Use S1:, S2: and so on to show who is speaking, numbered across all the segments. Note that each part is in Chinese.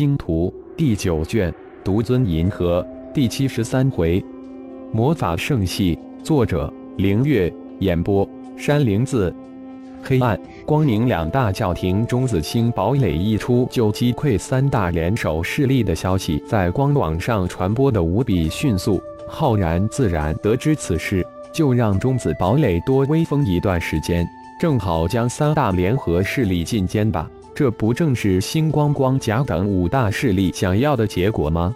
S1: 星图》第九卷，独尊银河第七十三回，魔法圣系，作者：凌月，演播：山灵子。黑暗、光明两大教廷中子星堡垒一出，就击溃三大联手势力的消息在光网上传播的无比迅速。浩然自然得知此事，就让中子堡垒多威风一段时间，正好将三大联合势力进歼吧。这不正是星光、光甲等五大势力想要的结果吗？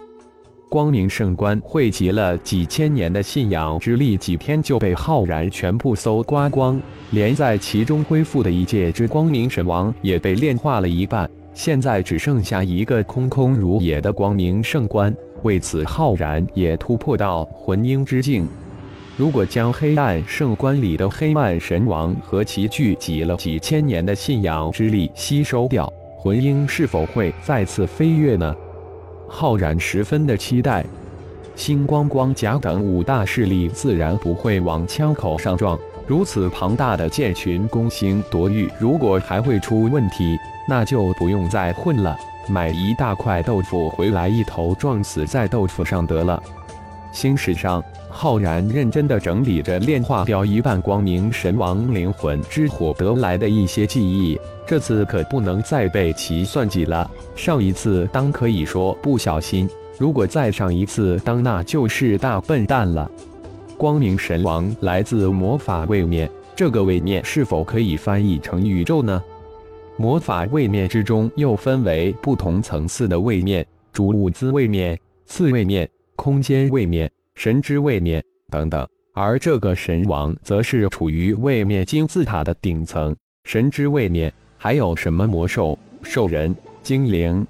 S1: 光明圣官汇集了几千年的信仰之力，几天就被浩然全部搜刮光，连在其中恢复的一界之光明神王也被炼化了一半，现在只剩下一个空空如也的光明圣官。为此，浩然也突破到魂婴之境。如果将黑暗圣官里的黑暗神王和其聚集了几千年的信仰之力吸收掉，魂婴是否会再次飞跃呢？浩然十分的期待。星光、光甲等五大势力自然不会往枪口上撞。如此庞大的剑群攻星夺玉，如果还会出问题，那就不用再混了，买一大块豆腐回来，一头撞死在豆腐上得了。星矢上。浩然认真地整理着炼化掉一半光明神王灵魂之火得来的一些记忆，这次可不能再被其算计了。上一次当可以说不小心，如果再上一次当，那就是大笨蛋了。光明神王来自魔法位面，这个位面是否可以翻译成宇宙呢？魔法位面之中又分为不同层次的位面，主物资位面、次位面、空间位面。神之位面等等，而这个神王则是处于位面金字塔的顶层。神之位面还有什么魔兽、兽人、精灵？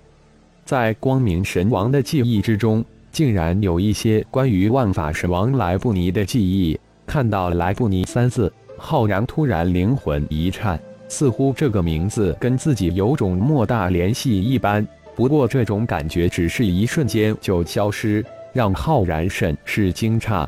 S1: 在光明神王的记忆之中，竟然有一些关于万法神王莱布尼的记忆。看到“莱布尼”三字，浩然突然灵魂一颤，似乎这个名字跟自己有种莫大联系一般。不过这种感觉只是一瞬间就消失。让浩然甚是惊诧。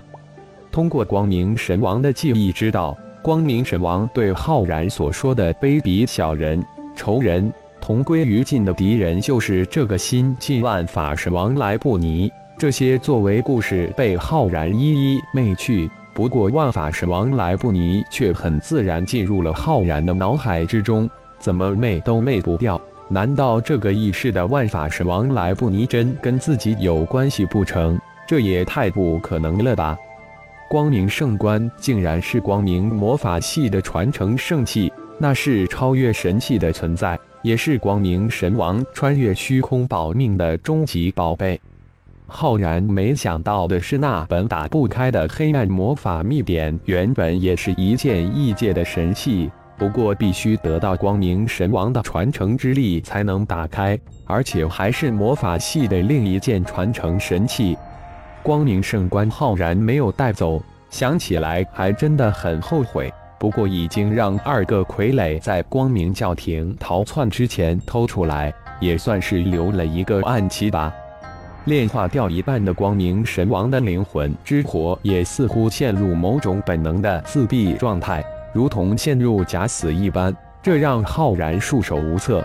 S1: 通过光明神王的记忆，知道光明神王对浩然所说的卑鄙小人、仇人、同归于尽的敌人，就是这个新晋万法神王莱布尼。这些作为故事被浩然一一昧去。不过，万法神王莱布尼却很自然进入了浩然的脑海之中，怎么昧都昧不掉。难道这个异世的万法神王莱布尼真跟自己有关系不成？这也太不可能了吧！光明圣冠竟然是光明魔法系的传承圣器，那是超越神器的存在，也是光明神王穿越虚空保命的终极宝贝。浩然没想到的是，那本打不开的黑暗魔法秘典，原本也是一件异界的神器。不过必须得到光明神王的传承之力才能打开，而且还是魔法系的另一件传承神器。光明圣官浩然没有带走，想起来还真的很后悔。不过已经让二个傀儡在光明教廷逃窜之前偷出来，也算是留了一个暗器吧。炼化掉一半的光明神王的灵魂之火，也似乎陷入某种本能的自闭状态。如同陷入假死一般，这让浩然束手无策。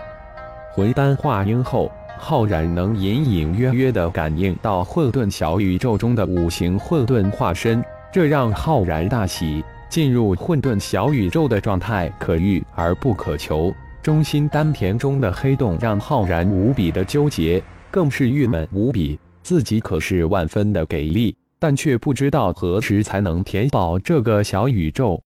S1: 魂丹化婴后，浩然能隐隐约约地感应到混沌小宇宙中的五行混沌化身，这让浩然大喜。进入混沌小宇宙的状态可遇而不可求，中心丹田中的黑洞让浩然无比的纠结，更是郁闷无比。自己可是万分的给力，但却不知道何时才能填饱这个小宇宙。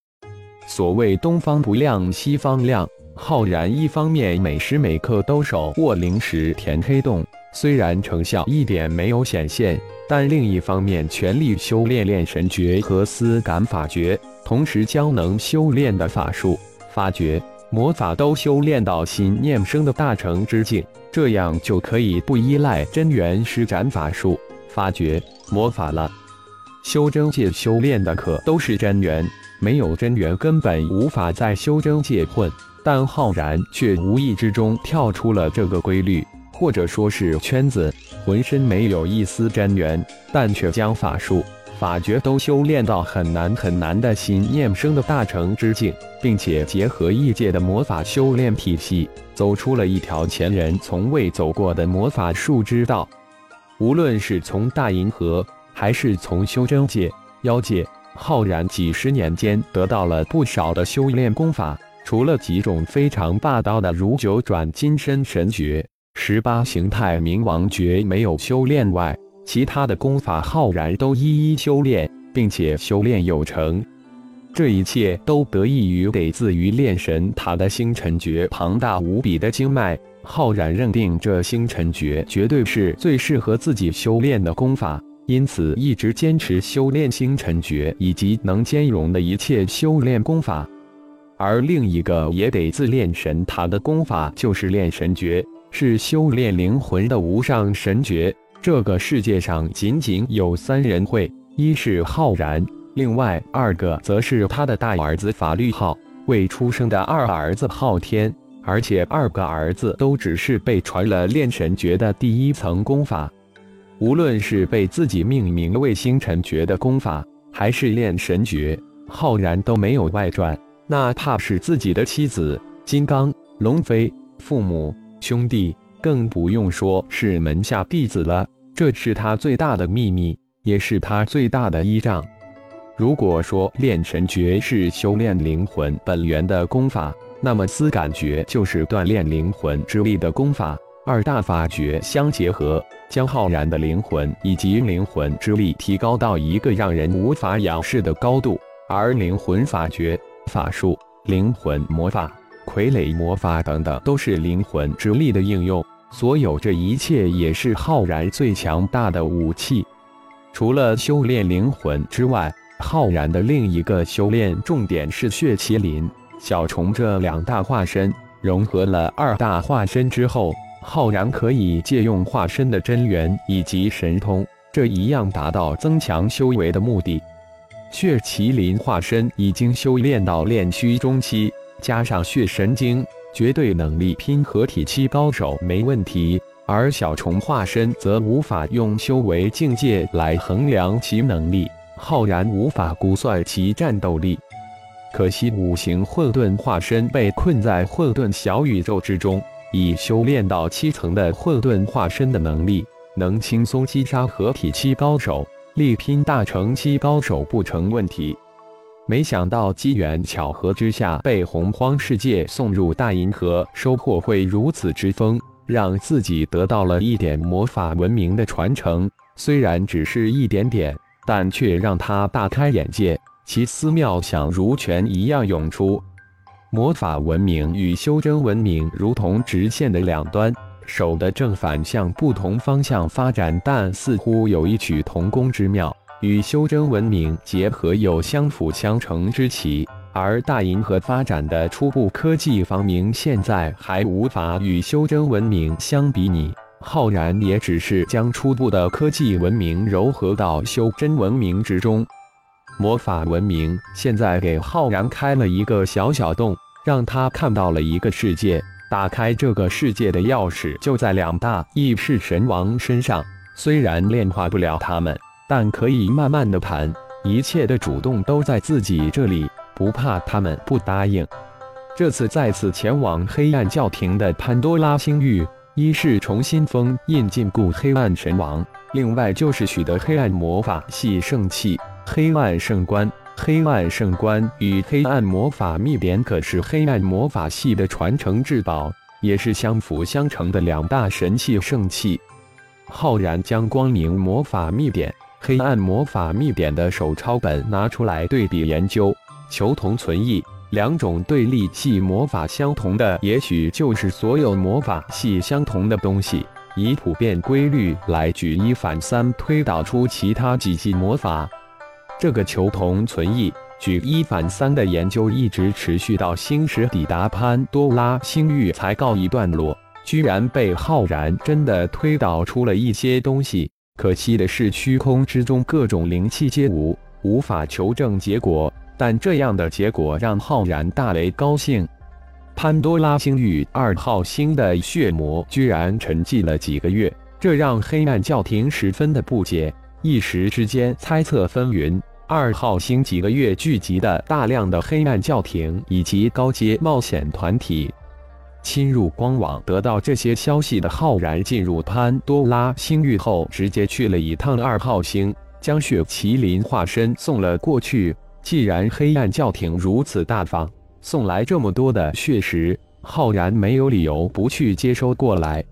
S1: 所谓东方不亮西方亮，浩然一方面每时每刻都手握灵石填黑洞，虽然成效一点没有显现，但另一方面全力修炼炼神诀和丝感法诀，同时将能修炼的法术、法诀、魔法都修炼到心念生的大成之境，这样就可以不依赖真元施展法术、法诀、魔法了。修真界修炼的可都是真元。没有真元，根本无法在修真界混。但浩然却无意之中跳出了这个规律，或者说是圈子，浑身没有一丝真元，但却将法术、法诀都修炼到很难很难的心念生的大成之境，并且结合异界的魔法修炼体系，走出了一条前人从未走过的魔法术之道。无论是从大银河，还是从修真界、妖界，浩然几十年间得到了不少的修炼功法。除了几种非常霸道的如九转金身神诀、十八形态冥王诀没有修炼外，其他的功法浩然都一一修炼，并且修炼有成。这一切都得益于得自于炼神塔的星辰诀庞大无比的经脉。浩然认定这星辰诀绝对是最适合自己修炼的功法，因此一直坚持修炼星辰诀以及能兼容的一切修炼功法。而另一个也得自炼神塔的功法，就是炼神诀，是修炼灵魂的无上神诀。这个世界上仅仅有三人会，一是浩然，另外二个则是他的大儿子法律浩，未出生的二儿子昊天，而且二个儿子都只是被传了炼神诀的第一层功法。无论是被自己命名为星辰诀的功法，还是炼神诀，浩然都没有外传。哪怕是自己的妻子金刚、龙飞、父母、兄弟，更不用说是门下弟子了。这是他最大的秘密，也是他最大的依仗。如果说炼神诀是修炼灵魂本源的功法，那么思感诀就是锻炼灵魂之力的功法。二大法诀相结合，将浩然的灵魂以及灵魂之力提高到一个让人无法仰视的高度。而灵魂法诀。法术、灵魂魔法、傀儡魔法等等，都是灵魂之力的应用。所有这一切，也是浩然最强大的武器。除了修炼灵魂之外，浩然的另一个修炼重点是血麒麟、小虫这两大化身。融合了二大化身之后，浩然可以借用化身的真元以及神通，这一样达到增强修为的目的。血麒麟化身已经修炼到炼虚中期，加上血神经，绝对能力拼合体期高手没问题。而小虫化身则无法用修为境界来衡量其能力，浩然无法估算其战斗力。可惜五行混沌化身被困在混沌小宇宙之中，已修炼到七层的混沌化身的能力，能轻松击杀合体期高手。力拼大成期高手不成问题，没想到机缘巧合之下被洪荒世界送入大银河，收获会如此之丰，让自己得到了一点魔法文明的传承。虽然只是一点点，但却让他大开眼界，奇思妙想如泉一样涌出。魔法文明与修真文明如同直线的两端。手的正反向不同方向发展，但似乎有异曲同工之妙，与修真文明结合有相辅相成之奇。而大银河发展的初步科技方面，现在还无法与修真文明相比拟。浩然也只是将初步的科技文明糅合到修真文明之中。魔法文明现在给浩然开了一个小小洞，让他看到了一个世界。打开这个世界的钥匙就在两大异世神王身上，虽然炼化不了他们，但可以慢慢的谈，一切的主动都在自己这里，不怕他们不答应。这次再次前往黑暗教廷的潘多拉星域，一是重新封印禁锢黑暗神王，另外就是取得黑暗魔法系圣器黑暗圣冠。黑暗圣冠与黑暗魔法秘典可是黑暗魔法系的传承至宝，也是相辅相成的两大神器圣器。浩然将光明魔法秘典、黑暗魔法秘典的手抄本拿出来对比研究，求同存异。两种对立系魔法相同的，也许就是所有魔法系相同的东西。以普遍规律来举一反三，推导出其他几系魔法。这个求同存异、举一反三的研究一直持续到星矢抵达潘多拉星域才告一段落，居然被浩然真的推导出了一些东西。可惜的是，虚空之中各种灵气皆无，无法求证结果。但这样的结果让浩然大为高兴。潘多拉星域二号星的血魔居然沉寂了几个月，这让黑暗教廷十分的不解。一时之间猜测纷纭。二号星几个月聚集的大量的黑暗教廷以及高阶冒险团体，侵入光网，得到这些消息的浩然进入潘多拉星域后，直接去了一趟二号星，将血麒麟化身送了过去。既然黑暗教廷如此大方，送来这么多的血石，浩然没有理由不去接收过来。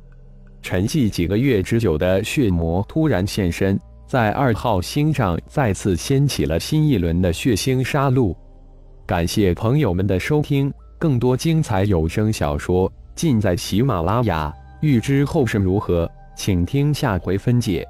S1: 沉寂几个月之久的血魔突然现身。在二号星上再次掀起了新一轮的血腥杀戮。感谢朋友们的收听，更多精彩有声小说尽在喜马拉雅。欲知后事如何，请听下回分解。